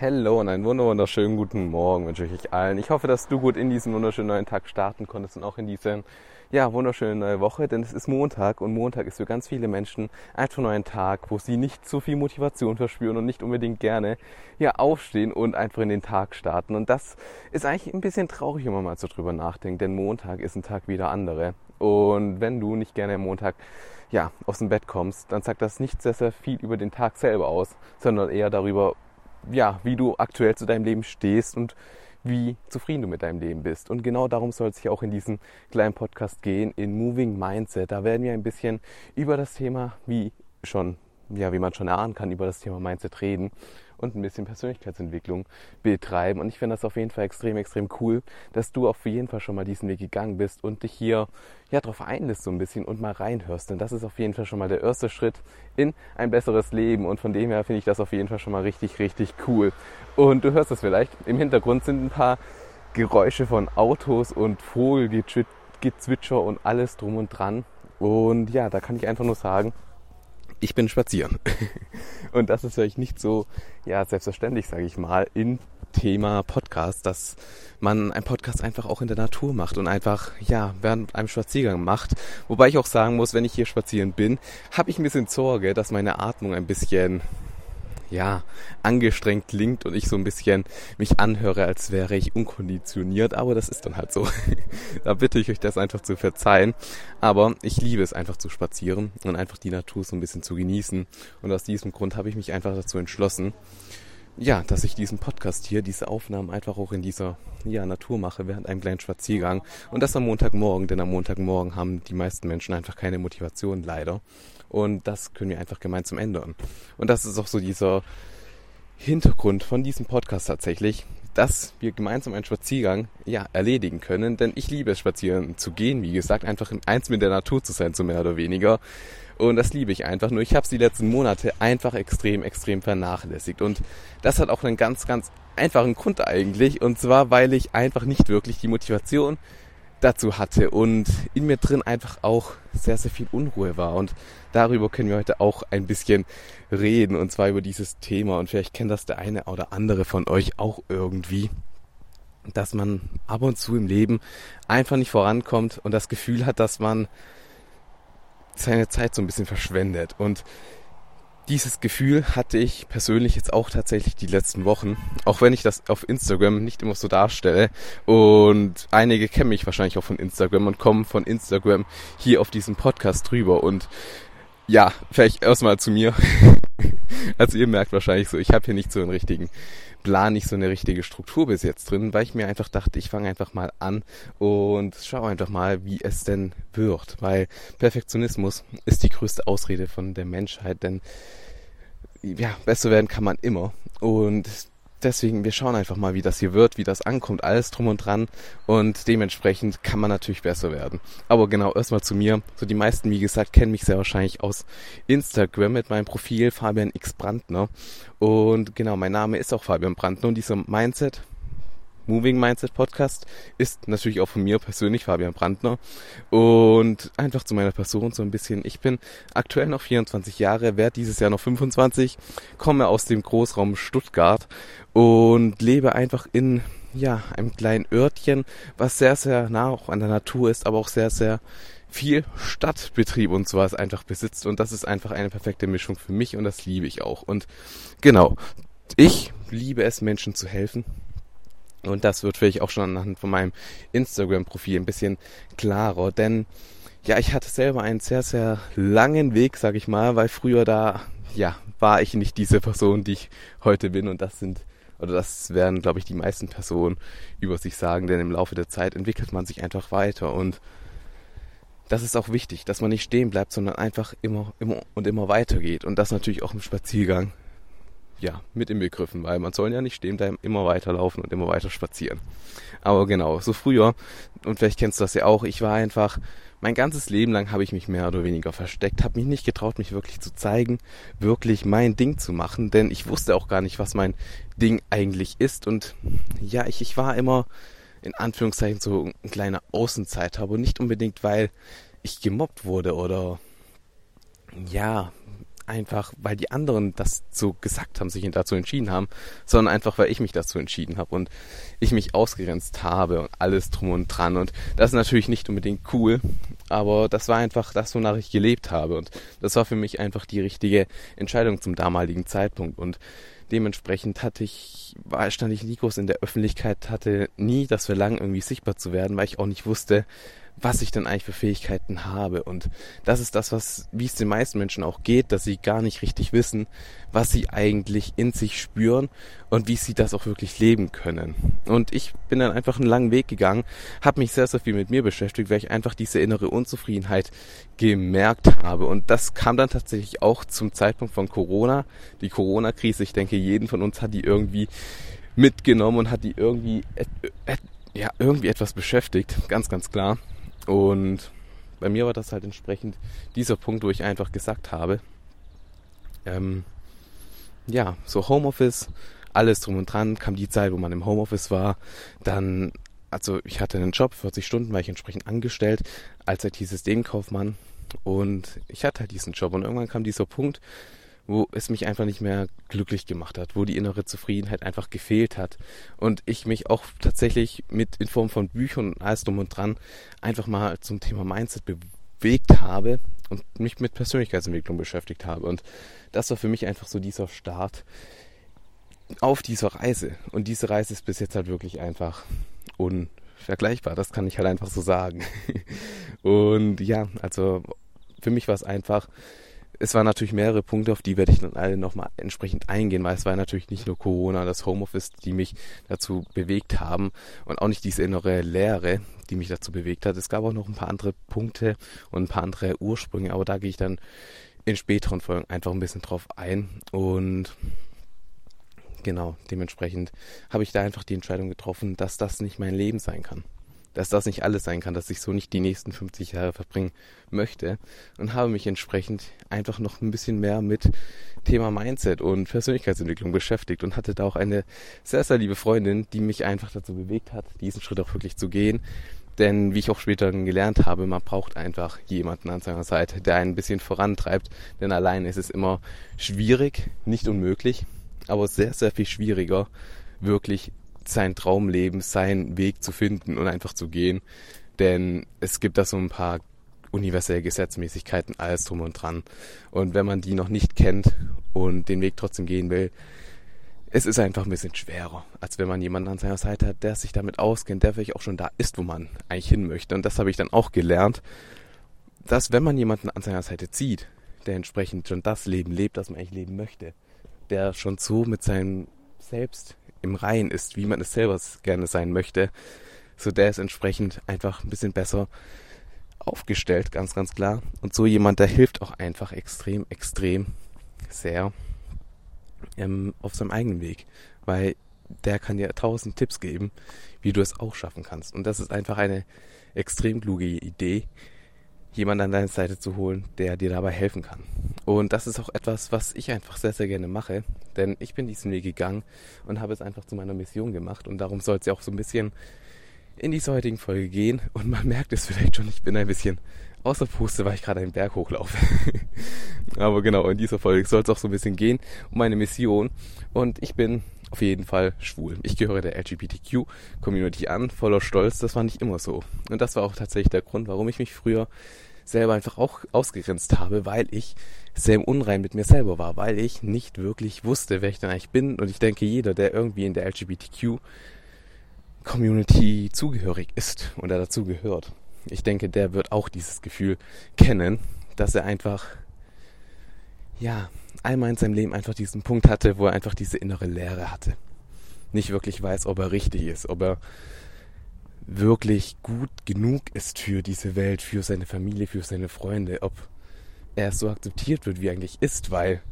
Hello und einen wunderschönen guten Morgen wünsche ich euch allen. Ich hoffe, dass du gut in diesen wunderschönen neuen Tag starten konntest und auch in diese ja, wunderschöne neue Woche, denn es ist Montag und Montag ist für ganz viele Menschen einfach nur ein Tag, wo sie nicht so viel Motivation verspüren und nicht unbedingt gerne ja, aufstehen und einfach in den Tag starten. Und das ist eigentlich ein bisschen traurig, wenn man mal so drüber nachdenkt, denn Montag ist ein Tag wie der andere. Und wenn du nicht gerne am Montag ja, aus dem Bett kommst, dann sagt das nicht sehr, sehr viel über den Tag selber aus, sondern eher darüber, ja, wie du aktuell zu deinem Leben stehst und wie zufrieden du mit deinem Leben bist. Und genau darum soll es sich auch in diesem kleinen Podcast gehen, in Moving Mindset. Da werden wir ein bisschen über das Thema, wie schon, ja, wie man schon erahnen kann, über das Thema Mindset reden und ein bisschen Persönlichkeitsentwicklung betreiben. Und ich finde das auf jeden Fall extrem, extrem cool, dass du auf jeden Fall schon mal diesen Weg gegangen bist und dich hier ja darauf einlässt so ein bisschen und mal reinhörst. Denn das ist auf jeden Fall schon mal der erste Schritt in ein besseres Leben. Und von dem her finde ich das auf jeden Fall schon mal richtig, richtig cool. Und du hörst es vielleicht. Im Hintergrund sind ein paar Geräusche von Autos und Vogelgezwitscher und alles drum und dran. Und ja, da kann ich einfach nur sagen, ich bin spazieren. Und das ist vielleicht nicht so ja, selbstverständlich, sage ich mal, in Thema Podcast, dass man einen Podcast einfach auch in der Natur macht und einfach, ja, während einem Spaziergang macht. Wobei ich auch sagen muss, wenn ich hier spazieren bin, habe ich ein bisschen Sorge, dass meine Atmung ein bisschen ja, angestrengt klingt und ich so ein bisschen mich anhöre, als wäre ich unkonditioniert, aber das ist dann halt so. da bitte ich euch das einfach zu verzeihen. Aber ich liebe es einfach zu spazieren und einfach die Natur so ein bisschen zu genießen. Und aus diesem Grund habe ich mich einfach dazu entschlossen, ja, dass ich diesen Podcast hier, diese Aufnahmen einfach auch in dieser ja, Natur mache während einem kleinen Spaziergang. Und das am Montagmorgen, denn am Montagmorgen haben die meisten Menschen einfach keine Motivation, leider. Und das können wir einfach gemeinsam ändern. Und das ist auch so dieser Hintergrund von diesem Podcast tatsächlich, dass wir gemeinsam einen Spaziergang ja erledigen können. Denn ich liebe es, spazieren zu gehen, wie gesagt, einfach eins mit der Natur zu sein, so mehr oder weniger. Und das liebe ich einfach. Nur ich habe es die letzten Monate einfach extrem, extrem vernachlässigt. Und das hat auch einen ganz, ganz einfachen Grund eigentlich. Und zwar, weil ich einfach nicht wirklich die Motivation dazu hatte und in mir drin einfach auch sehr, sehr viel Unruhe war. Und darüber können wir heute auch ein bisschen reden und zwar über dieses Thema. Und vielleicht kennt das der eine oder andere von euch auch irgendwie, dass man ab und zu im Leben einfach nicht vorankommt und das Gefühl hat, dass man seine Zeit so ein bisschen verschwendet. Und dieses Gefühl hatte ich persönlich jetzt auch tatsächlich die letzten Wochen, auch wenn ich das auf Instagram nicht immer so darstelle. Und einige kennen mich wahrscheinlich auch von Instagram und kommen von Instagram hier auf diesen Podcast drüber. Und ja, vielleicht erstmal zu mir. also ihr merkt wahrscheinlich so, ich habe hier nicht so einen richtigen Plan, nicht so eine richtige Struktur bis jetzt drin, weil ich mir einfach dachte, ich fange einfach mal an und schaue einfach mal, wie es denn wird. Weil Perfektionismus ist die größte Ausrede von der Menschheit, denn ja, besser werden kann man immer. Und deswegen, wir schauen einfach mal, wie das hier wird, wie das ankommt, alles drum und dran. Und dementsprechend kann man natürlich besser werden. Aber genau, erstmal zu mir. So die meisten, wie gesagt, kennen mich sehr wahrscheinlich aus Instagram mit meinem Profil Fabian X Brandner. Und genau, mein Name ist auch Fabian Brandner und dieser Mindset Moving Mindset Podcast ist natürlich auch von mir persönlich, Fabian Brandner. Und einfach zu meiner Person so ein bisschen. Ich bin aktuell noch 24 Jahre, werde dieses Jahr noch 25, komme aus dem Großraum Stuttgart und lebe einfach in ja, einem kleinen Örtchen, was sehr, sehr nah auch an der Natur ist, aber auch sehr, sehr viel Stadtbetrieb und sowas einfach besitzt. Und das ist einfach eine perfekte Mischung für mich und das liebe ich auch. Und genau, ich liebe es, Menschen zu helfen. Und das wird vielleicht auch schon anhand von meinem Instagram-Profil ein bisschen klarer, denn ja, ich hatte selber einen sehr, sehr langen Weg, sag ich mal, weil früher da, ja, war ich nicht diese Person, die ich heute bin. Und das sind, oder das werden, glaube ich, die meisten Personen über sich sagen, denn im Laufe der Zeit entwickelt man sich einfach weiter. Und das ist auch wichtig, dass man nicht stehen bleibt, sondern einfach immer, immer und immer weitergeht. Und das natürlich auch im Spaziergang ja, mit inbegriffen, weil man soll ja nicht stehen bleiben, immer weiterlaufen und immer weiter spazieren. Aber genau, so früher, und vielleicht kennst du das ja auch, ich war einfach, mein ganzes Leben lang habe ich mich mehr oder weniger versteckt, habe mich nicht getraut, mich wirklich zu zeigen, wirklich mein Ding zu machen, denn ich wusste auch gar nicht, was mein Ding eigentlich ist. Und ja, ich, ich war immer in Anführungszeichen so ein kleiner Außenzeit habe und nicht unbedingt, weil ich gemobbt wurde oder ja, einfach, weil die anderen das so gesagt haben, sich dazu entschieden haben, sondern einfach, weil ich mich dazu entschieden habe und ich mich ausgegrenzt habe und alles drum und dran. Und das ist natürlich nicht unbedingt cool, aber das war einfach das, wonach ich gelebt habe. Und das war für mich einfach die richtige Entscheidung zum damaligen Zeitpunkt. Und dementsprechend hatte ich, war, stand ich groß in der Öffentlichkeit, hatte nie das Verlangen, irgendwie sichtbar zu werden, weil ich auch nicht wusste, was ich denn eigentlich für Fähigkeiten habe. Und das ist das, was, wie es den meisten Menschen auch geht, dass sie gar nicht richtig wissen, was sie eigentlich in sich spüren und wie sie das auch wirklich leben können. Und ich bin dann einfach einen langen Weg gegangen, habe mich sehr, sehr viel mit mir beschäftigt, weil ich einfach diese innere Unzufriedenheit gemerkt habe. Und das kam dann tatsächlich auch zum Zeitpunkt von Corona. Die Corona-Krise, ich denke, jeden von uns hat die irgendwie mitgenommen und hat die irgendwie, ja, irgendwie etwas beschäftigt, ganz, ganz klar. Und bei mir war das halt entsprechend dieser Punkt, wo ich einfach gesagt habe, ähm, ja, so Homeoffice, alles drum und dran, kam die Zeit, wo man im Homeoffice war, dann, also ich hatte einen Job, 40 Stunden war ich entsprechend angestellt als IT-Systemkaufmann und ich hatte halt diesen Job und irgendwann kam dieser Punkt, wo es mich einfach nicht mehr glücklich gemacht hat, wo die innere Zufriedenheit einfach gefehlt hat und ich mich auch tatsächlich mit in Form von Büchern und alles drum und dran einfach mal zum Thema Mindset bewegt habe und mich mit Persönlichkeitsentwicklung beschäftigt habe. Und das war für mich einfach so dieser Start auf dieser Reise. Und diese Reise ist bis jetzt halt wirklich einfach unvergleichbar, das kann ich halt einfach so sagen. Und ja, also für mich war es einfach es waren natürlich mehrere Punkte, auf die werde ich dann alle nochmal entsprechend eingehen, weil es war natürlich nicht nur Corona, das Homeoffice, die mich dazu bewegt haben und auch nicht diese innere Leere, die mich dazu bewegt hat. Es gab auch noch ein paar andere Punkte und ein paar andere Ursprünge, aber da gehe ich dann in späteren Folgen einfach ein bisschen drauf ein und genau, dementsprechend habe ich da einfach die Entscheidung getroffen, dass das nicht mein Leben sein kann dass das nicht alles sein kann, dass ich so nicht die nächsten 50 Jahre verbringen möchte und habe mich entsprechend einfach noch ein bisschen mehr mit Thema Mindset und Persönlichkeitsentwicklung beschäftigt und hatte da auch eine sehr, sehr liebe Freundin, die mich einfach dazu bewegt hat, diesen Schritt auch wirklich zu gehen. Denn wie ich auch später gelernt habe, man braucht einfach jemanden an seiner Seite, der einen ein bisschen vorantreibt. Denn allein ist es immer schwierig, nicht unmöglich, aber sehr, sehr viel schwieriger, wirklich sein Traumleben, seinen Weg zu finden und einfach zu gehen. Denn es gibt da so ein paar universelle Gesetzmäßigkeiten, alles drum und dran. Und wenn man die noch nicht kennt und den Weg trotzdem gehen will, es ist einfach ein bisschen schwerer, als wenn man jemanden an seiner Seite hat, der sich damit auskennt, der vielleicht auch schon da ist, wo man eigentlich hin möchte. Und das habe ich dann auch gelernt, dass wenn man jemanden an seiner Seite zieht, der entsprechend schon das Leben lebt, das man eigentlich leben möchte, der schon so mit seinem Selbst im Reinen ist, wie man es selber gerne sein möchte, so der ist entsprechend einfach ein bisschen besser aufgestellt, ganz, ganz klar. Und so jemand, der hilft auch einfach extrem, extrem sehr ähm, auf seinem eigenen Weg, weil der kann dir tausend Tipps geben, wie du es auch schaffen kannst. Und das ist einfach eine extrem kluge Idee, jemanden an deine Seite zu holen, der dir dabei helfen kann. Und das ist auch etwas, was ich einfach sehr, sehr gerne mache, denn ich bin diesen Weg gegangen und habe es einfach zu meiner Mission gemacht und darum soll es ja auch so ein bisschen in dieser heutigen Folge gehen und man merkt es vielleicht schon, ich bin ein bisschen außer Puste, weil ich gerade einen Berg hochlaufe. Aber genau, in dieser Folge soll es auch so ein bisschen gehen um meine Mission und ich bin auf jeden Fall schwul. Ich gehöre der LGBTQ-Community an, voller Stolz. Das war nicht immer so. Und das war auch tatsächlich der Grund, warum ich mich früher selber einfach auch ausgegrenzt habe, weil ich sehr im Unrein mit mir selber war, weil ich nicht wirklich wusste, wer ich denn eigentlich bin. Und ich denke, jeder, der irgendwie in der LGBTQ-Community zugehörig ist oder dazu gehört, ich denke, der wird auch dieses Gefühl kennen, dass er einfach, ja, einmal in seinem Leben einfach diesen Punkt hatte, wo er einfach diese innere Leere hatte. Nicht wirklich weiß, ob er richtig ist, ob er wirklich gut genug ist für diese Welt, für seine Familie, für seine Freunde, ob er so akzeptiert wird, wie er eigentlich ist, weil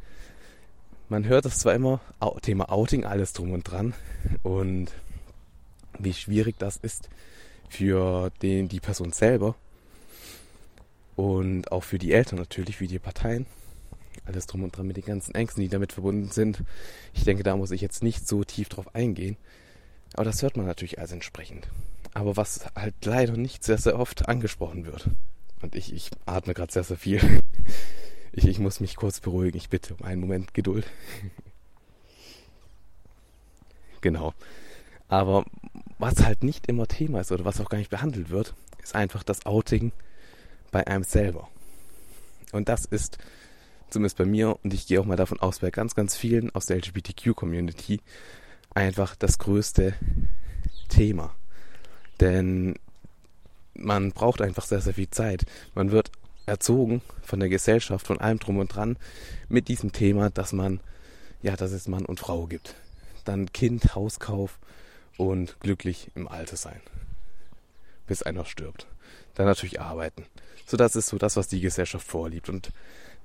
man hört es zwar immer, Thema Outing, alles drum und dran und wie schwierig das ist für den, die Person selber und auch für die Eltern natürlich, für die Parteien. Alles drum und dran mit den ganzen Ängsten, die damit verbunden sind. Ich denke, da muss ich jetzt nicht so tief drauf eingehen. Aber das hört man natürlich als entsprechend. Aber was halt leider nicht sehr, sehr oft angesprochen wird. Und ich, ich atme gerade sehr, sehr viel. Ich, ich muss mich kurz beruhigen. Ich bitte um einen Moment Geduld. Genau. Aber was halt nicht immer Thema ist oder was auch gar nicht behandelt wird, ist einfach das Outing bei einem selber. Und das ist zumindest bei mir und ich gehe auch mal davon aus, bei ganz, ganz vielen aus der LGBTQ-Community einfach das größte Thema. Denn man braucht einfach sehr, sehr viel Zeit. Man wird erzogen von der Gesellschaft, von allem drum und dran mit diesem Thema, dass man, ja, dass es Mann und Frau gibt. Dann Kind, Hauskauf und glücklich im Alter sein. Bis einer stirbt. Dann natürlich arbeiten. So, das ist so das, was die Gesellschaft vorliebt. Und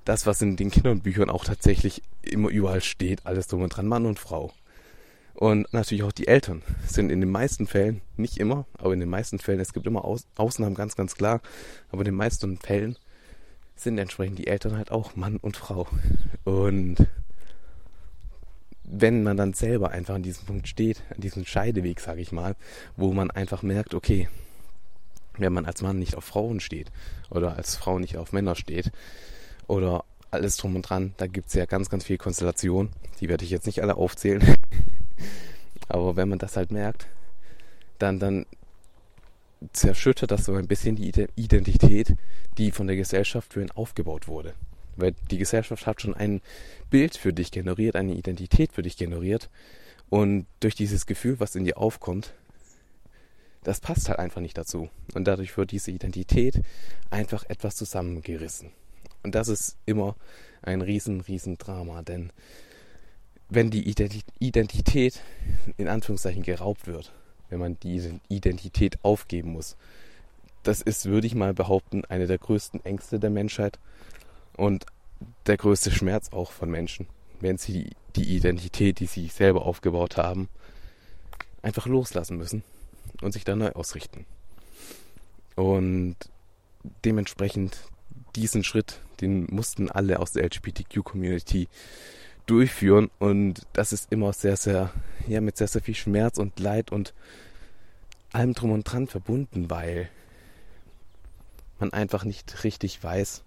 das, was in den Kinderbüchern auch tatsächlich immer überall steht, alles drum und dran, Mann und Frau. Und natürlich auch die Eltern sind in den meisten Fällen, nicht immer, aber in den meisten Fällen, es gibt immer Aus Ausnahmen, ganz, ganz klar, aber in den meisten Fällen sind entsprechend die Eltern halt auch Mann und Frau. Und wenn man dann selber einfach an diesem Punkt steht, an diesem Scheideweg, sage ich mal, wo man einfach merkt, okay, wenn man als Mann nicht auf Frauen steht oder als Frau nicht auf Männer steht oder alles drum und dran, da gibt es ja ganz, ganz viele Konstellationen, die werde ich jetzt nicht alle aufzählen. Aber wenn man das halt merkt, dann, dann zerschüttert das so ein bisschen die Identität, die von der Gesellschaft für ihn aufgebaut wurde. Weil die Gesellschaft hat schon ein Bild für dich generiert, eine Identität für dich generiert. Und durch dieses Gefühl, was in dir aufkommt, das passt halt einfach nicht dazu. Und dadurch wird diese Identität einfach etwas zusammengerissen. Und das ist immer ein riesen, riesen Drama, denn wenn die Identität in Anführungszeichen geraubt wird, wenn man diese Identität aufgeben muss, das ist, würde ich mal behaupten, eine der größten Ängste der Menschheit und der größte Schmerz auch von Menschen, wenn sie die Identität, die sie selber aufgebaut haben, einfach loslassen müssen und sich dann neu ausrichten. Und dementsprechend diesen Schritt, den mussten alle aus der LGBTQ-Community durchführen und das ist immer sehr, sehr, ja, mit sehr, sehr viel Schmerz und Leid und allem drum und dran verbunden, weil man einfach nicht richtig weiß,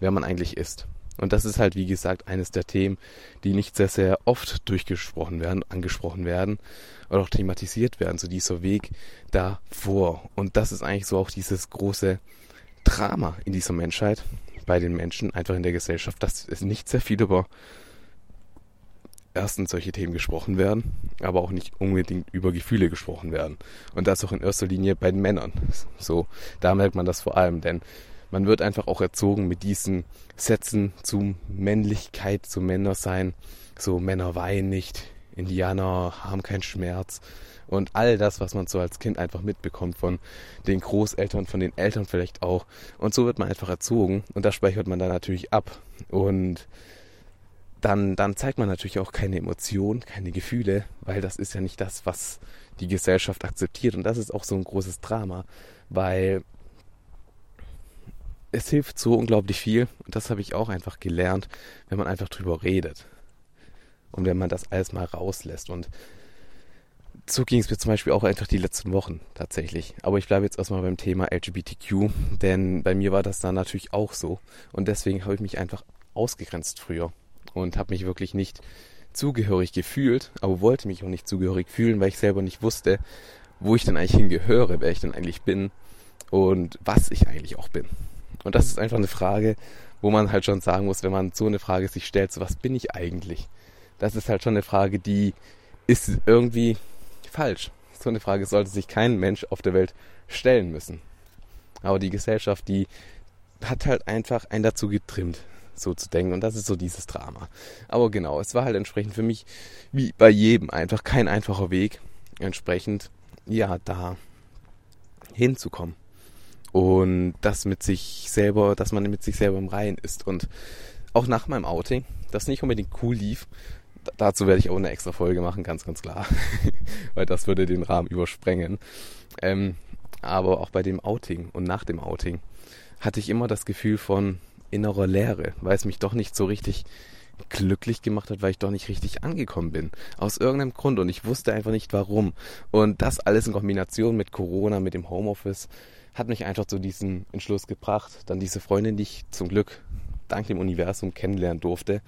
wer man eigentlich ist. Und das ist halt, wie gesagt, eines der Themen, die nicht sehr, sehr oft durchgesprochen werden, angesprochen werden oder auch thematisiert werden, so dieser Weg davor. Und das ist eigentlich so auch dieses große Drama in dieser Menschheit, bei den Menschen, einfach in der Gesellschaft, dass es nicht sehr viel über erstens solche Themen gesprochen werden, aber auch nicht unbedingt über Gefühle gesprochen werden. Und das auch in erster Linie bei den Männern. So, da merkt man das vor allem, denn man wird einfach auch erzogen mit diesen Sätzen zu Männlichkeit, zu Männersein. So, Männer weinen nicht, Indianer haben keinen Schmerz. Und all das, was man so als Kind einfach mitbekommt von den Großeltern, von den Eltern vielleicht auch. Und so wird man einfach erzogen. Und das speichert man dann natürlich ab. Und dann, dann zeigt man natürlich auch keine Emotionen, keine Gefühle, weil das ist ja nicht das, was die Gesellschaft akzeptiert. Und das ist auch so ein großes Drama, weil es hilft so unglaublich viel. Und das habe ich auch einfach gelernt, wenn man einfach drüber redet. Und wenn man das alles mal rauslässt. Und so ging es mir zum Beispiel auch einfach die letzten Wochen tatsächlich. Aber ich bleibe jetzt erstmal beim Thema LGBTQ, denn bei mir war das dann natürlich auch so. Und deswegen habe ich mich einfach ausgegrenzt früher und habe mich wirklich nicht zugehörig gefühlt, aber wollte mich auch nicht zugehörig fühlen, weil ich selber nicht wusste, wo ich denn eigentlich hingehöre, wer ich denn eigentlich bin und was ich eigentlich auch bin. Und das ist einfach eine Frage, wo man halt schon sagen muss, wenn man so eine Frage sich stellt, so was bin ich eigentlich? Das ist halt schon eine Frage, die ist irgendwie falsch. So eine Frage sollte sich kein Mensch auf der Welt stellen müssen. Aber die Gesellschaft, die hat halt einfach einen dazu getrimmt, so zu denken. Und das ist so dieses Drama. Aber genau, es war halt entsprechend für mich, wie bei jedem, einfach kein einfacher Weg, entsprechend, ja, da hinzukommen. Und das mit sich selber, dass man mit sich selber im Reinen ist. Und auch nach meinem Outing, das nicht unbedingt cool lief. Dazu werde ich auch eine extra Folge machen, ganz, ganz klar. Weil das würde den Rahmen übersprengen. Ähm, aber auch bei dem Outing und nach dem Outing hatte ich immer das Gefühl von innerer Leere, weil es mich doch nicht so richtig glücklich gemacht hat, weil ich doch nicht richtig angekommen bin. Aus irgendeinem Grund und ich wusste einfach nicht warum. Und das alles in Kombination mit Corona, mit dem Homeoffice, hat mich einfach zu diesem Entschluss gebracht. Dann diese Freundin, die ich zum Glück dank dem Universum kennenlernen durfte,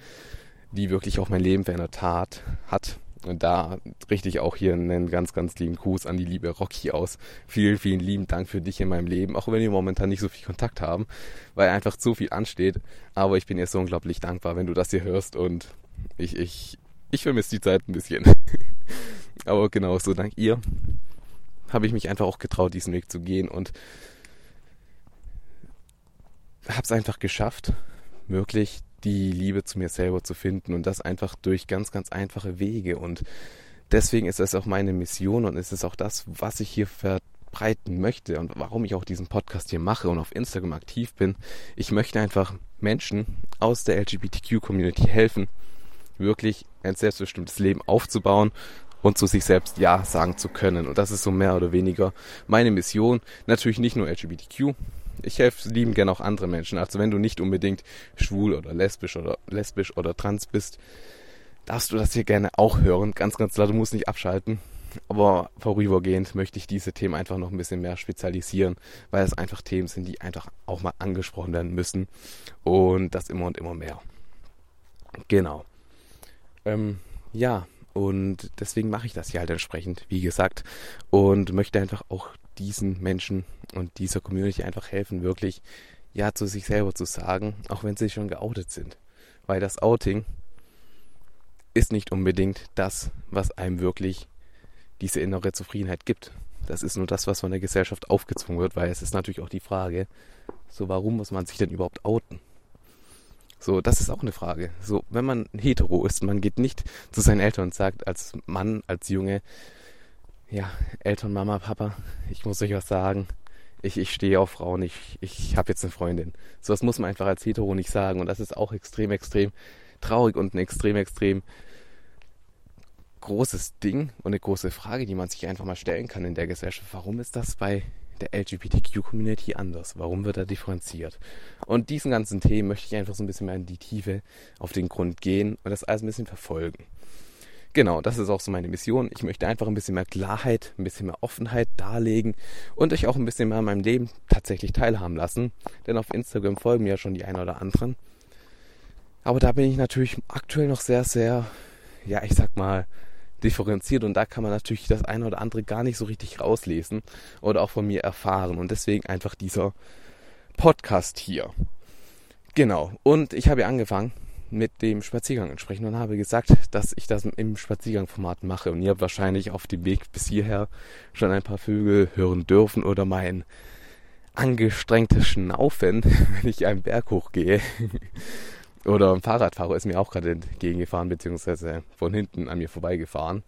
die wirklich auch mein Leben verändert hat, hat. Und da richte ich auch hier einen ganz, ganz lieben Gruß an die liebe Rocky aus. Vielen, vielen lieben Dank für dich in meinem Leben, auch wenn wir momentan nicht so viel Kontakt haben, weil einfach zu viel ansteht. Aber ich bin dir so unglaublich dankbar, wenn du das hier hörst und ich, ich, ich vermisse die Zeit ein bisschen. Aber genau so dank ihr habe ich mich einfach auch getraut, diesen Weg zu gehen und habe es einfach geschafft, wirklich die Liebe zu mir selber zu finden und das einfach durch ganz, ganz einfache Wege. Und deswegen ist es auch meine Mission und es ist auch das, was ich hier verbreiten möchte und warum ich auch diesen Podcast hier mache und auf Instagram aktiv bin. Ich möchte einfach Menschen aus der LGBTQ-Community helfen, wirklich ein selbstbestimmtes Leben aufzubauen und zu sich selbst Ja sagen zu können. Und das ist so mehr oder weniger meine Mission. Natürlich nicht nur LGBTQ. Ich helfe lieben gerne auch andere Menschen. Also wenn du nicht unbedingt schwul oder lesbisch oder lesbisch oder trans bist, darfst du das hier gerne auch hören. Ganz, ganz klar, du musst nicht abschalten. Aber vorübergehend möchte ich diese Themen einfach noch ein bisschen mehr spezialisieren, weil es einfach Themen sind, die einfach auch mal angesprochen werden müssen. Und das immer und immer mehr. Genau. Ähm, ja, und deswegen mache ich das hier halt entsprechend, wie gesagt. Und möchte einfach auch diesen Menschen und dieser Community einfach helfen, wirklich Ja zu sich selber zu sagen, auch wenn sie schon geoutet sind. Weil das Outing ist nicht unbedingt das, was einem wirklich diese innere Zufriedenheit gibt. Das ist nur das, was von der Gesellschaft aufgezwungen wird, weil es ist natürlich auch die Frage, so warum muss man sich denn überhaupt outen? So, das ist auch eine Frage. So, wenn man hetero ist, man geht nicht zu seinen Eltern und sagt als Mann, als Junge, ja, Eltern, Mama, Papa, ich muss euch was sagen. Ich, ich stehe auf Frauen, ich, ich habe jetzt eine Freundin. So was muss man einfach als hetero nicht sagen. Und das ist auch extrem, extrem traurig und ein extrem, extrem großes Ding und eine große Frage, die man sich einfach mal stellen kann in der Gesellschaft. Warum ist das bei der LGBTQ-Community anders? Warum wird er differenziert? Und diesen ganzen Themen möchte ich einfach so ein bisschen mehr in die Tiefe auf den Grund gehen und das alles ein bisschen verfolgen. Genau, das ist auch so meine Mission. Ich möchte einfach ein bisschen mehr Klarheit, ein bisschen mehr Offenheit darlegen und euch auch ein bisschen mehr an meinem Leben tatsächlich teilhaben lassen. Denn auf Instagram folgen mir ja schon die einen oder anderen. Aber da bin ich natürlich aktuell noch sehr, sehr, ja, ich sag mal, differenziert und da kann man natürlich das eine oder andere gar nicht so richtig rauslesen oder auch von mir erfahren und deswegen einfach dieser Podcast hier. Genau. Und ich habe angefangen mit dem Spaziergang entsprechend und habe gesagt, dass ich das im Spaziergangformat mache und ihr habt wahrscheinlich auf dem Weg bis hierher schon ein paar Vögel hören dürfen oder mein angestrengtes Schnaufen, wenn ich einen Berg hochgehe. Oder ein Fahrradfahrer ist mir auch gerade entgegengefahren, beziehungsweise von hinten an mir vorbeigefahren.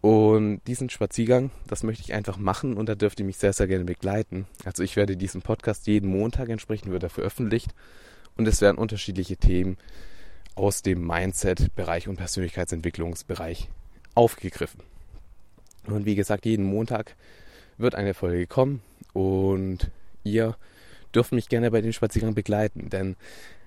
Und diesen Spaziergang, das möchte ich einfach machen und da dürft ihr mich sehr, sehr gerne begleiten. Also ich werde diesen Podcast jeden Montag entsprechend wird er veröffentlicht und es werden unterschiedliche Themen aus dem Mindset-Bereich und Persönlichkeitsentwicklungsbereich aufgegriffen. Und wie gesagt, jeden Montag wird eine Folge kommen und ihr dürft mich gerne bei dem Spaziergang begleiten, denn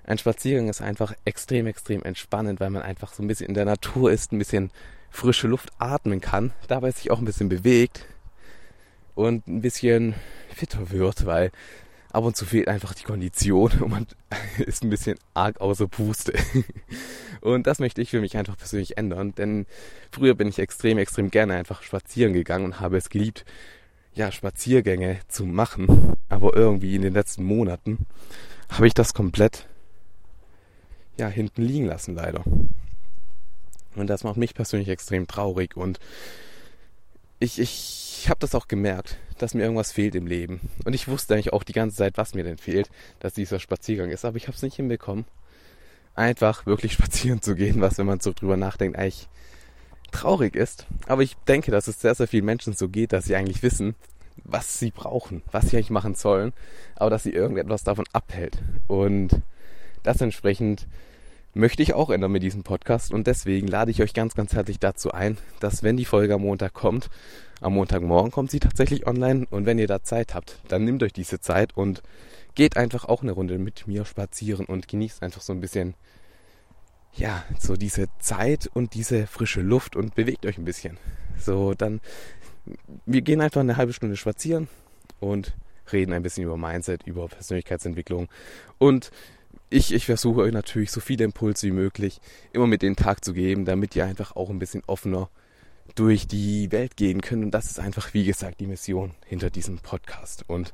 ein Spaziergang ist einfach extrem, extrem entspannend, weil man einfach so ein bisschen in der Natur ist, ein bisschen frische Luft atmen kann, dabei sich auch ein bisschen bewegt und ein bisschen fitter wird, weil ab und zu fehlt einfach die Kondition und man ist ein bisschen arg außer Puste. Und das möchte ich für mich einfach persönlich ändern, denn früher bin ich extrem, extrem gerne einfach spazieren gegangen und habe es geliebt, ja, Spaziergänge zu machen. Aber irgendwie in den letzten Monaten habe ich das komplett ja, hinten liegen lassen, leider. Und das macht mich persönlich extrem traurig und ich, ich habe das auch gemerkt, dass mir irgendwas fehlt im Leben. Und ich wusste eigentlich auch die ganze Zeit, was mir denn fehlt, dass dieser Spaziergang ist, aber ich habe es nicht hinbekommen, einfach wirklich spazieren zu gehen, was, wenn man so drüber nachdenkt, eigentlich traurig ist. Aber ich denke, dass es sehr, sehr vielen Menschen so geht, dass sie eigentlich wissen, was sie brauchen, was sie eigentlich machen sollen, aber dass sie irgendetwas davon abhält. Und das entsprechend möchte ich auch ändern mit diesem Podcast und deswegen lade ich euch ganz, ganz herzlich dazu ein, dass wenn die Folge am Montag kommt, am Montagmorgen kommt sie tatsächlich online und wenn ihr da Zeit habt, dann nehmt euch diese Zeit und geht einfach auch eine Runde mit mir spazieren und genießt einfach so ein bisschen, ja, so diese Zeit und diese frische Luft und bewegt euch ein bisschen. So, dann, wir gehen einfach eine halbe Stunde spazieren und reden ein bisschen über Mindset, über Persönlichkeitsentwicklung und ich, ich versuche euch natürlich so viele Impulse wie möglich immer mit den Tag zu geben, damit ihr einfach auch ein bisschen offener durch die Welt gehen könnt. Und das ist einfach, wie gesagt, die Mission hinter diesem Podcast. Und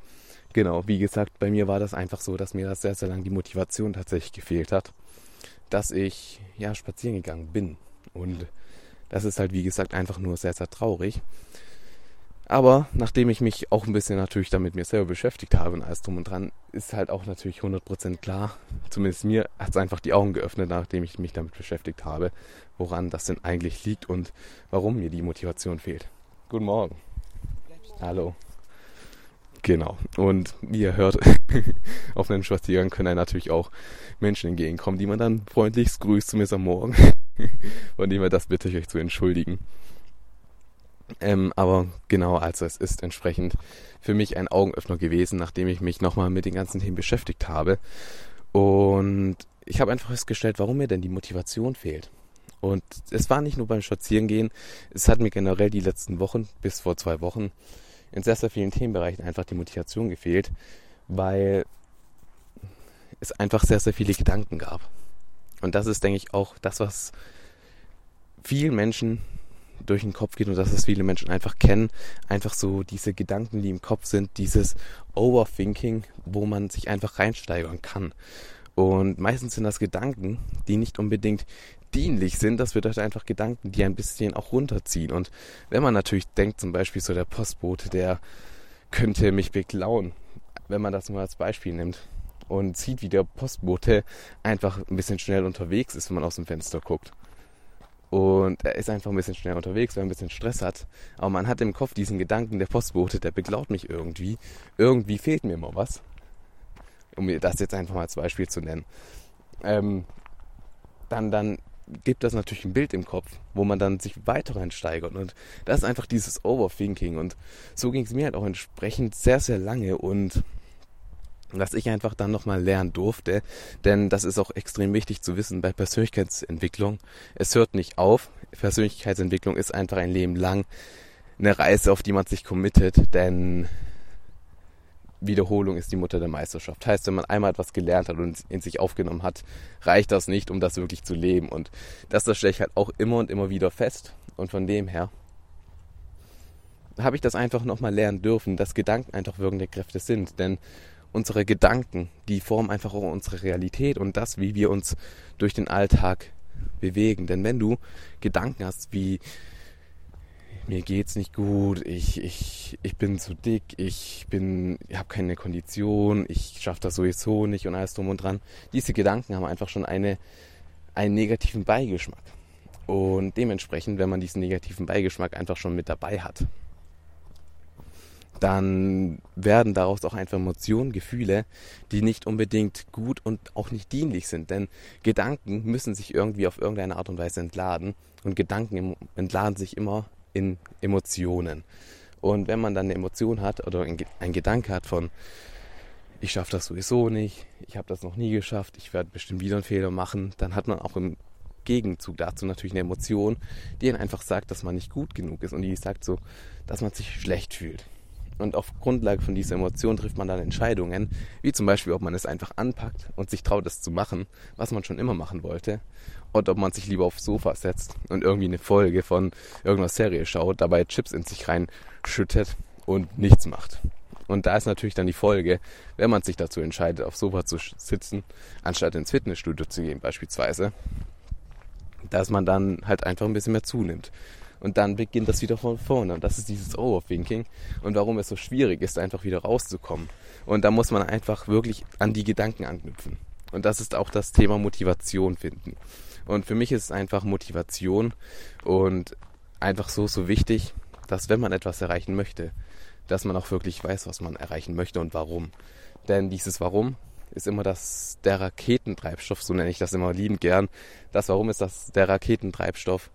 genau, wie gesagt, bei mir war das einfach so, dass mir das sehr, sehr lange die Motivation tatsächlich gefehlt hat, dass ich ja spazieren gegangen bin. Und das ist halt, wie gesagt, einfach nur sehr, sehr traurig. Aber nachdem ich mich auch ein bisschen natürlich damit mir selber beschäftigt habe und alles drum und dran, ist halt auch natürlich 100% klar, zumindest mir hat es einfach die Augen geöffnet, nachdem ich mich damit beschäftigt habe, woran das denn eigentlich liegt und warum mir die Motivation fehlt. Guten Morgen. Hallo. Genau. Und wie ihr hört, auf einem Spaziergang können einem natürlich auch Menschen entgegenkommen, die man dann freundlichst grüßt, zumindest am Morgen. Von dem her, das bitte ich euch zu entschuldigen. Ähm, aber genau, also es ist entsprechend für mich ein Augenöffner gewesen, nachdem ich mich nochmal mit den ganzen Themen beschäftigt habe. Und ich habe einfach festgestellt, warum mir denn die Motivation fehlt. Und es war nicht nur beim Spazierengehen, es hat mir generell die letzten Wochen, bis vor zwei Wochen, in sehr, sehr vielen Themenbereichen einfach die Motivation gefehlt, weil es einfach sehr, sehr viele Gedanken gab. Und das ist, denke ich, auch das, was vielen Menschen durch den Kopf geht und dass es viele Menschen einfach kennen. Einfach so diese Gedanken, die im Kopf sind, dieses Overthinking, wo man sich einfach reinsteigern kann. Und meistens sind das Gedanken, die nicht unbedingt dienlich sind. Das bedeutet einfach Gedanken, die ein bisschen auch runterziehen. Und wenn man natürlich denkt, zum Beispiel so der Postbote, der könnte mich beklauen, wenn man das mal als Beispiel nimmt und sieht, wie der Postbote einfach ein bisschen schnell unterwegs ist, wenn man aus dem Fenster guckt. Und er ist einfach ein bisschen schnell unterwegs, weil er ein bisschen Stress hat. Aber man hat im Kopf diesen Gedanken, der Postbote, der beklaut mich irgendwie. Irgendwie fehlt mir immer was. Um mir das jetzt einfach mal als Beispiel zu nennen. Ähm, dann, dann gibt das natürlich ein Bild im Kopf, wo man dann sich weiter reinsteigert. Und das ist einfach dieses Overthinking. Und so ging es mir halt auch entsprechend sehr, sehr lange. Und was ich einfach dann nochmal lernen durfte, denn das ist auch extrem wichtig zu wissen bei Persönlichkeitsentwicklung. Es hört nicht auf. Persönlichkeitsentwicklung ist einfach ein Leben lang eine Reise, auf die man sich committet, denn Wiederholung ist die Mutter der Meisterschaft. Heißt, wenn man einmal etwas gelernt hat und in sich aufgenommen hat, reicht das nicht, um das wirklich zu leben. Und das, das stelle ich halt auch immer und immer wieder fest. Und von dem her habe ich das einfach nochmal lernen dürfen, dass Gedanken einfach wirkende Kräfte sind. Denn unsere Gedanken, die formen einfach auch unsere Realität und das, wie wir uns durch den Alltag bewegen. Denn wenn du Gedanken hast wie mir geht's nicht gut, ich, ich, ich bin zu dick, ich bin, ich habe keine Kondition, ich schaffe das sowieso nicht und alles drum und dran. Diese Gedanken haben einfach schon eine, einen negativen Beigeschmack. Und dementsprechend, wenn man diesen negativen Beigeschmack einfach schon mit dabei hat, dann werden daraus auch einfach Emotionen, Gefühle, die nicht unbedingt gut und auch nicht dienlich sind. Denn Gedanken müssen sich irgendwie auf irgendeine Art und Weise entladen und Gedanken entladen sich immer in Emotionen. Und wenn man dann eine Emotion hat oder ein Gedanke hat von, ich schaffe das sowieso nicht, ich habe das noch nie geschafft, ich werde bestimmt wieder einen Fehler machen, dann hat man auch im Gegenzug dazu natürlich eine Emotion, die einen einfach sagt, dass man nicht gut genug ist und die sagt so, dass man sich schlecht fühlt. Und auf Grundlage von dieser Emotion trifft man dann Entscheidungen, wie zum Beispiel, ob man es einfach anpackt und sich traut, es zu machen, was man schon immer machen wollte, oder ob man sich lieber aufs Sofa setzt und irgendwie eine Folge von irgendeiner Serie schaut, dabei Chips in sich reinschüttet und nichts macht. Und da ist natürlich dann die Folge, wenn man sich dazu entscheidet, aufs Sofa zu sitzen, anstatt ins Fitnessstudio zu gehen beispielsweise, dass man dann halt einfach ein bisschen mehr zunimmt. Und dann beginnt das wieder von vorne. Und das ist dieses Overthinking und warum es so schwierig ist, einfach wieder rauszukommen. Und da muss man einfach wirklich an die Gedanken anknüpfen. Und das ist auch das Thema Motivation finden. Und für mich ist es einfach Motivation und einfach so, so wichtig, dass wenn man etwas erreichen möchte, dass man auch wirklich weiß, was man erreichen möchte und warum. Denn dieses Warum ist immer das, der Raketentreibstoff, so nenne ich das immer liebend gern. Das Warum ist das der Raketentreibstoff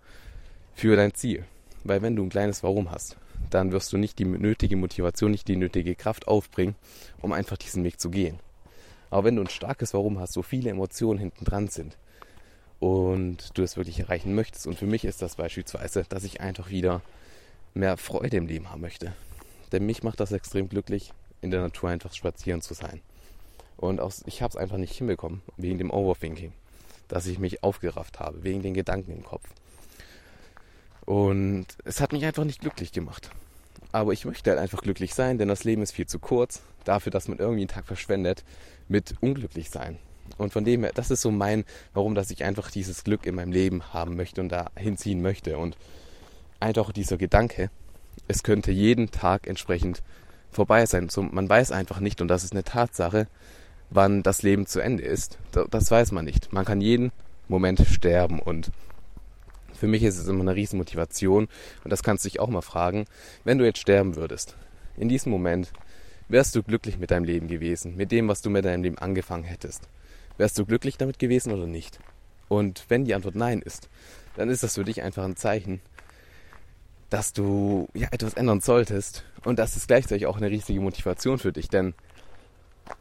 für dein Ziel. Weil wenn du ein kleines Warum hast, dann wirst du nicht die nötige Motivation, nicht die nötige Kraft aufbringen, um einfach diesen Weg zu gehen. Aber wenn du ein starkes Warum hast, so viele Emotionen hinten dran sind und du es wirklich erreichen möchtest, und für mich ist das beispielsweise, dass ich einfach wieder mehr Freude im Leben haben möchte. Denn mich macht das extrem glücklich, in der Natur einfach spazieren zu sein. Und auch, ich habe es einfach nicht hinbekommen, wegen dem Overthinking, dass ich mich aufgerafft habe, wegen den Gedanken im Kopf. Und es hat mich einfach nicht glücklich gemacht. Aber ich möchte halt einfach glücklich sein, denn das Leben ist viel zu kurz dafür, dass man irgendwie einen Tag verschwendet mit unglücklich sein. Und von dem her, das ist so mein, warum, dass ich einfach dieses Glück in meinem Leben haben möchte und da hinziehen möchte. Und einfach dieser Gedanke, es könnte jeden Tag entsprechend vorbei sein. So, man weiß einfach nicht, und das ist eine Tatsache, wann das Leben zu Ende ist. Das weiß man nicht. Man kann jeden Moment sterben und für mich ist es immer eine riesen Motivation und das kannst du dich auch mal fragen, wenn du jetzt sterben würdest, in diesem Moment, wärst du glücklich mit deinem Leben gewesen, mit dem, was du mit deinem Leben angefangen hättest? Wärst du glücklich damit gewesen oder nicht? Und wenn die Antwort nein ist, dann ist das für dich einfach ein Zeichen, dass du ja etwas ändern solltest und das ist gleichzeitig auch eine riesige Motivation für dich, denn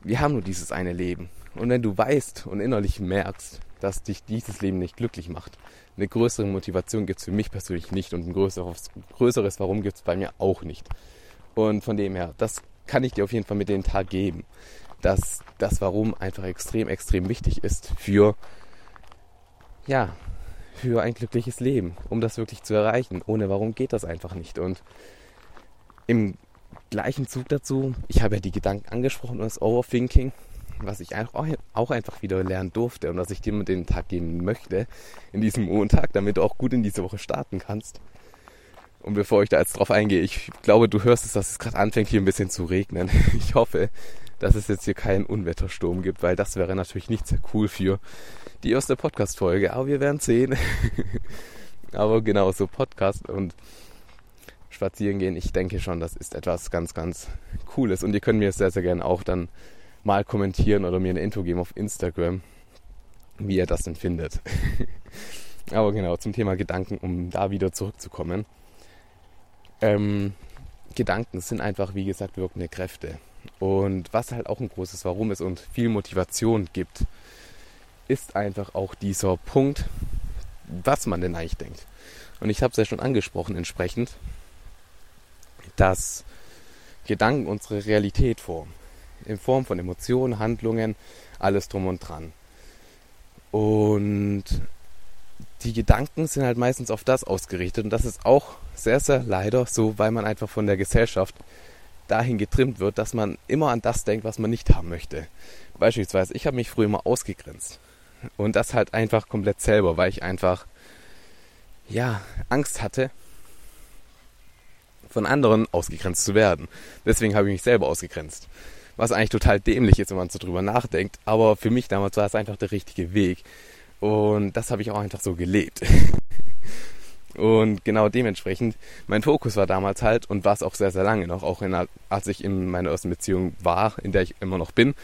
wir haben nur dieses eine Leben und wenn du weißt und innerlich merkst, dass dich dieses Leben nicht glücklich macht, eine größere Motivation gibt es für mich persönlich nicht und ein größeres, größeres Warum gibt es bei mir auch nicht. Und von dem her, das kann ich dir auf jeden Fall mit dem Tag geben, dass das Warum einfach extrem, extrem wichtig ist für, ja, für ein glückliches Leben, um das wirklich zu erreichen. Ohne Warum geht das einfach nicht. Und im gleichen Zug dazu, ich habe ja die Gedanken angesprochen und das Overthinking, was ich auch einfach wieder lernen durfte und was ich dir mit den Tag geben möchte, in diesem Montag, damit du auch gut in diese Woche starten kannst. Und bevor ich da jetzt drauf eingehe, ich glaube, du hörst es, dass es gerade anfängt, hier ein bisschen zu regnen. Ich hoffe, dass es jetzt hier keinen Unwettersturm gibt, weil das wäre natürlich nicht sehr cool für die erste Podcast-Folge. Aber wir werden sehen. Aber genau, so Podcast und spazieren gehen, ich denke schon, das ist etwas ganz, ganz Cooles. Und ihr könnt mir sehr, sehr gerne auch dann mal kommentieren oder mir eine Intro geben auf Instagram, wie ihr das denn findet. Aber genau, zum Thema Gedanken, um da wieder zurückzukommen. Ähm, Gedanken sind einfach, wie gesagt, wirkende Kräfte. Und was halt auch ein großes Warum ist und viel Motivation gibt, ist einfach auch dieser Punkt, was man denn eigentlich denkt. Und ich habe es ja schon angesprochen entsprechend, dass Gedanken unsere Realität formen in Form von Emotionen, Handlungen, alles drum und dran. Und die Gedanken sind halt meistens auf das ausgerichtet und das ist auch sehr, sehr leider so, weil man einfach von der Gesellschaft dahin getrimmt wird, dass man immer an das denkt, was man nicht haben möchte. Beispielsweise, ich habe mich früher immer ausgegrenzt und das halt einfach komplett selber, weil ich einfach ja Angst hatte, von anderen ausgegrenzt zu werden. Deswegen habe ich mich selber ausgegrenzt was eigentlich total dämlich ist, wenn man so drüber nachdenkt. Aber für mich damals war es einfach der richtige Weg. Und das habe ich auch einfach so gelebt. und genau dementsprechend, mein Fokus war damals halt und war es auch sehr, sehr lange noch, auch in, als ich in meiner ersten Beziehung war, in der ich immer noch bin.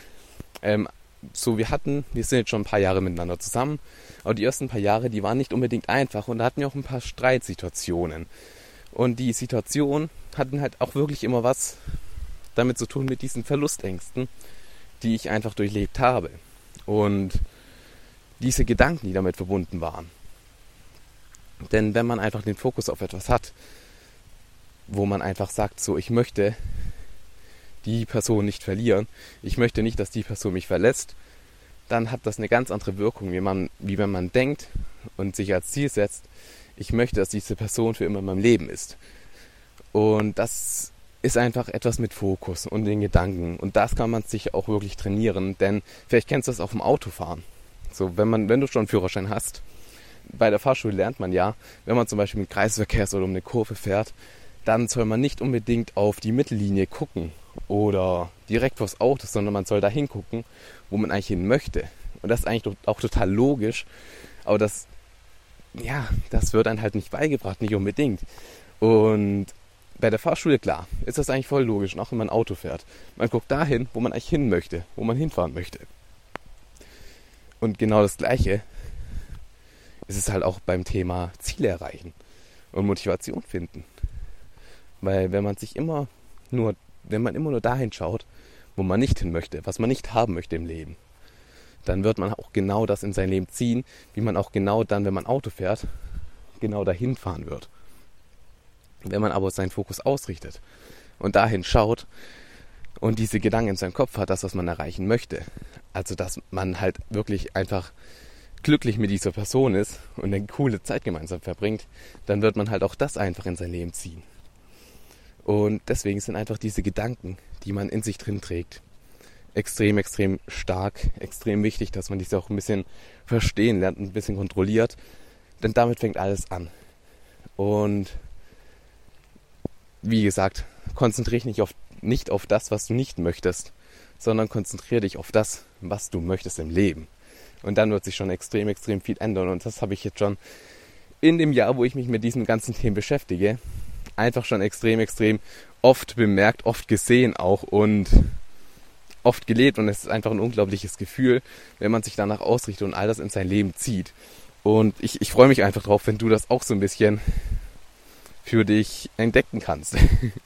Ähm, so, wir hatten, wir sind jetzt schon ein paar Jahre miteinander zusammen, aber die ersten paar Jahre, die waren nicht unbedingt einfach und da hatten wir auch ein paar Streitsituationen. Und die Situationen hatten halt auch wirklich immer was damit zu tun mit diesen Verlustängsten, die ich einfach durchlebt habe. Und diese Gedanken, die damit verbunden waren. Denn wenn man einfach den Fokus auf etwas hat, wo man einfach sagt, so, ich möchte die Person nicht verlieren, ich möchte nicht, dass die Person mich verlässt, dann hat das eine ganz andere Wirkung, wie, man, wie wenn man denkt und sich als Ziel setzt, ich möchte, dass diese Person für immer in meinem Leben ist. Und das ist einfach etwas mit Fokus und den Gedanken. Und das kann man sich auch wirklich trainieren, denn vielleicht kennst du das auch vom Autofahren. So, wenn man, wenn du schon einen Führerschein hast, bei der Fahrschule lernt man ja, wenn man zum Beispiel mit Kreisverkehrs oder um eine Kurve fährt, dann soll man nicht unbedingt auf die Mittellinie gucken oder direkt vors Auto, sondern man soll da hingucken, wo man eigentlich hin möchte. Und das ist eigentlich auch total logisch, aber das, ja, das wird dann halt nicht beigebracht, nicht unbedingt. Und bei der Fahrschule, klar, ist das eigentlich voll logisch, auch wenn man Auto fährt. Man guckt dahin, wo man eigentlich hin möchte, wo man hinfahren möchte. Und genau das Gleiche ist es halt auch beim Thema Ziele erreichen und Motivation finden. Weil wenn man sich immer nur, wenn man immer nur dahin schaut, wo man nicht hin möchte, was man nicht haben möchte im Leben, dann wird man auch genau das in sein Leben ziehen, wie man auch genau dann, wenn man Auto fährt, genau dahin fahren wird. Wenn man aber seinen Fokus ausrichtet und dahin schaut und diese Gedanken in seinem Kopf hat, das, was man erreichen möchte, also dass man halt wirklich einfach glücklich mit dieser Person ist und eine coole Zeit gemeinsam verbringt, dann wird man halt auch das einfach in sein Leben ziehen. Und deswegen sind einfach diese Gedanken, die man in sich drin trägt, extrem, extrem stark, extrem wichtig, dass man diese auch ein bisschen verstehen lernt, ein bisschen kontrolliert. Denn damit fängt alles an. Und wie gesagt, konzentriere dich nicht auf, nicht auf das, was du nicht möchtest, sondern konzentriere dich auf das, was du möchtest im Leben. Und dann wird sich schon extrem, extrem viel ändern. Und das habe ich jetzt schon in dem Jahr, wo ich mich mit diesen ganzen Themen beschäftige, einfach schon extrem, extrem oft bemerkt, oft gesehen auch und oft gelebt. Und es ist einfach ein unglaubliches Gefühl, wenn man sich danach ausrichtet und all das in sein Leben zieht. Und ich, ich freue mich einfach drauf, wenn du das auch so ein bisschen für dich entdecken kannst.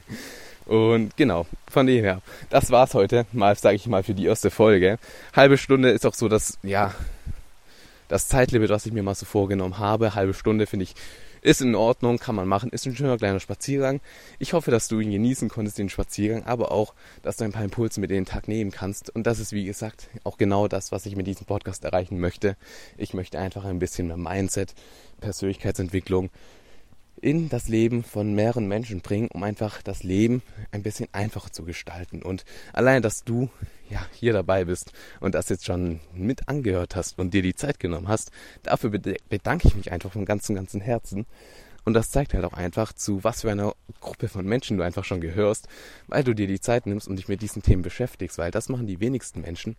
Und genau, von dem her, das war's heute mal, sage ich mal, für die erste Folge. Halbe Stunde ist auch so das, ja, das Zeitlimit, was ich mir mal so vorgenommen habe. Halbe Stunde finde ich ist in Ordnung, kann man machen, ist ein schöner kleiner Spaziergang. Ich hoffe, dass du ihn genießen konntest, den Spaziergang, aber auch, dass du ein paar Impulse mit in den Tag nehmen kannst. Und das ist, wie gesagt, auch genau das, was ich mit diesem Podcast erreichen möchte. Ich möchte einfach ein bisschen mehr Mindset, Persönlichkeitsentwicklung, in das Leben von mehreren Menschen bringen, um einfach das Leben ein bisschen einfacher zu gestalten. Und allein, dass du ja hier dabei bist und das jetzt schon mit angehört hast und dir die Zeit genommen hast, dafür bedanke ich mich einfach von ganzem, ganzem Herzen. Und das zeigt halt auch einfach, zu was für einer Gruppe von Menschen du einfach schon gehörst, weil du dir die Zeit nimmst und dich mit diesen Themen beschäftigst, weil das machen die wenigsten Menschen.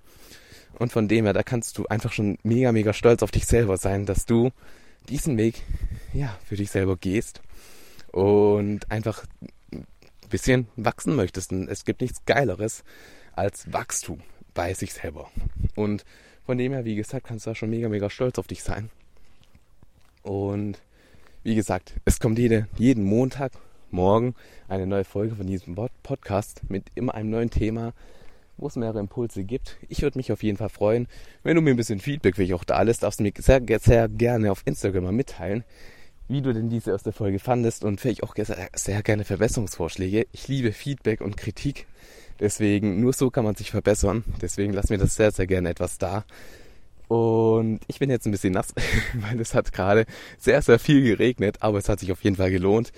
Und von dem her, da kannst du einfach schon mega, mega stolz auf dich selber sein, dass du diesen Weg ja, für dich selber gehst und einfach ein bisschen wachsen möchtest. Und es gibt nichts Geileres als Wachstum bei sich selber. Und von dem her, wie gesagt, kannst du da schon mega, mega stolz auf dich sein. Und wie gesagt, es kommt jede, jeden Montag, morgen eine neue Folge von diesem Podcast mit immer einem neuen Thema, wo es mehrere Impulse gibt. Ich würde mich auf jeden Fall freuen, wenn du mir ein bisschen Feedback, wie ich auch da alles, darfst du mir sehr, sehr gerne auf Instagram mal mitteilen, wie du denn diese erste Folge fandest und vielleicht auch sehr, sehr gerne Verbesserungsvorschläge. Ich liebe Feedback und Kritik. Deswegen, nur so kann man sich verbessern. Deswegen lass mir das sehr, sehr gerne etwas da. Und ich bin jetzt ein bisschen nass, weil es hat gerade sehr, sehr viel geregnet, aber es hat sich auf jeden Fall gelohnt.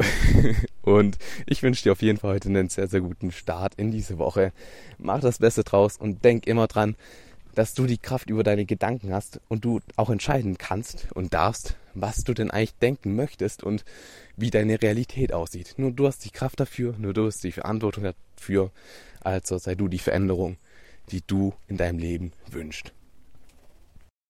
und ich wünsche dir auf jeden Fall heute einen sehr, sehr guten Start in diese Woche. Mach das Beste draus und denk immer dran, dass du die Kraft über deine Gedanken hast und du auch entscheiden kannst und darfst, was du denn eigentlich denken möchtest und wie deine Realität aussieht. Nur du hast die Kraft dafür, nur du hast die Verantwortung dafür. Also sei du die Veränderung, die du in deinem Leben wünschst.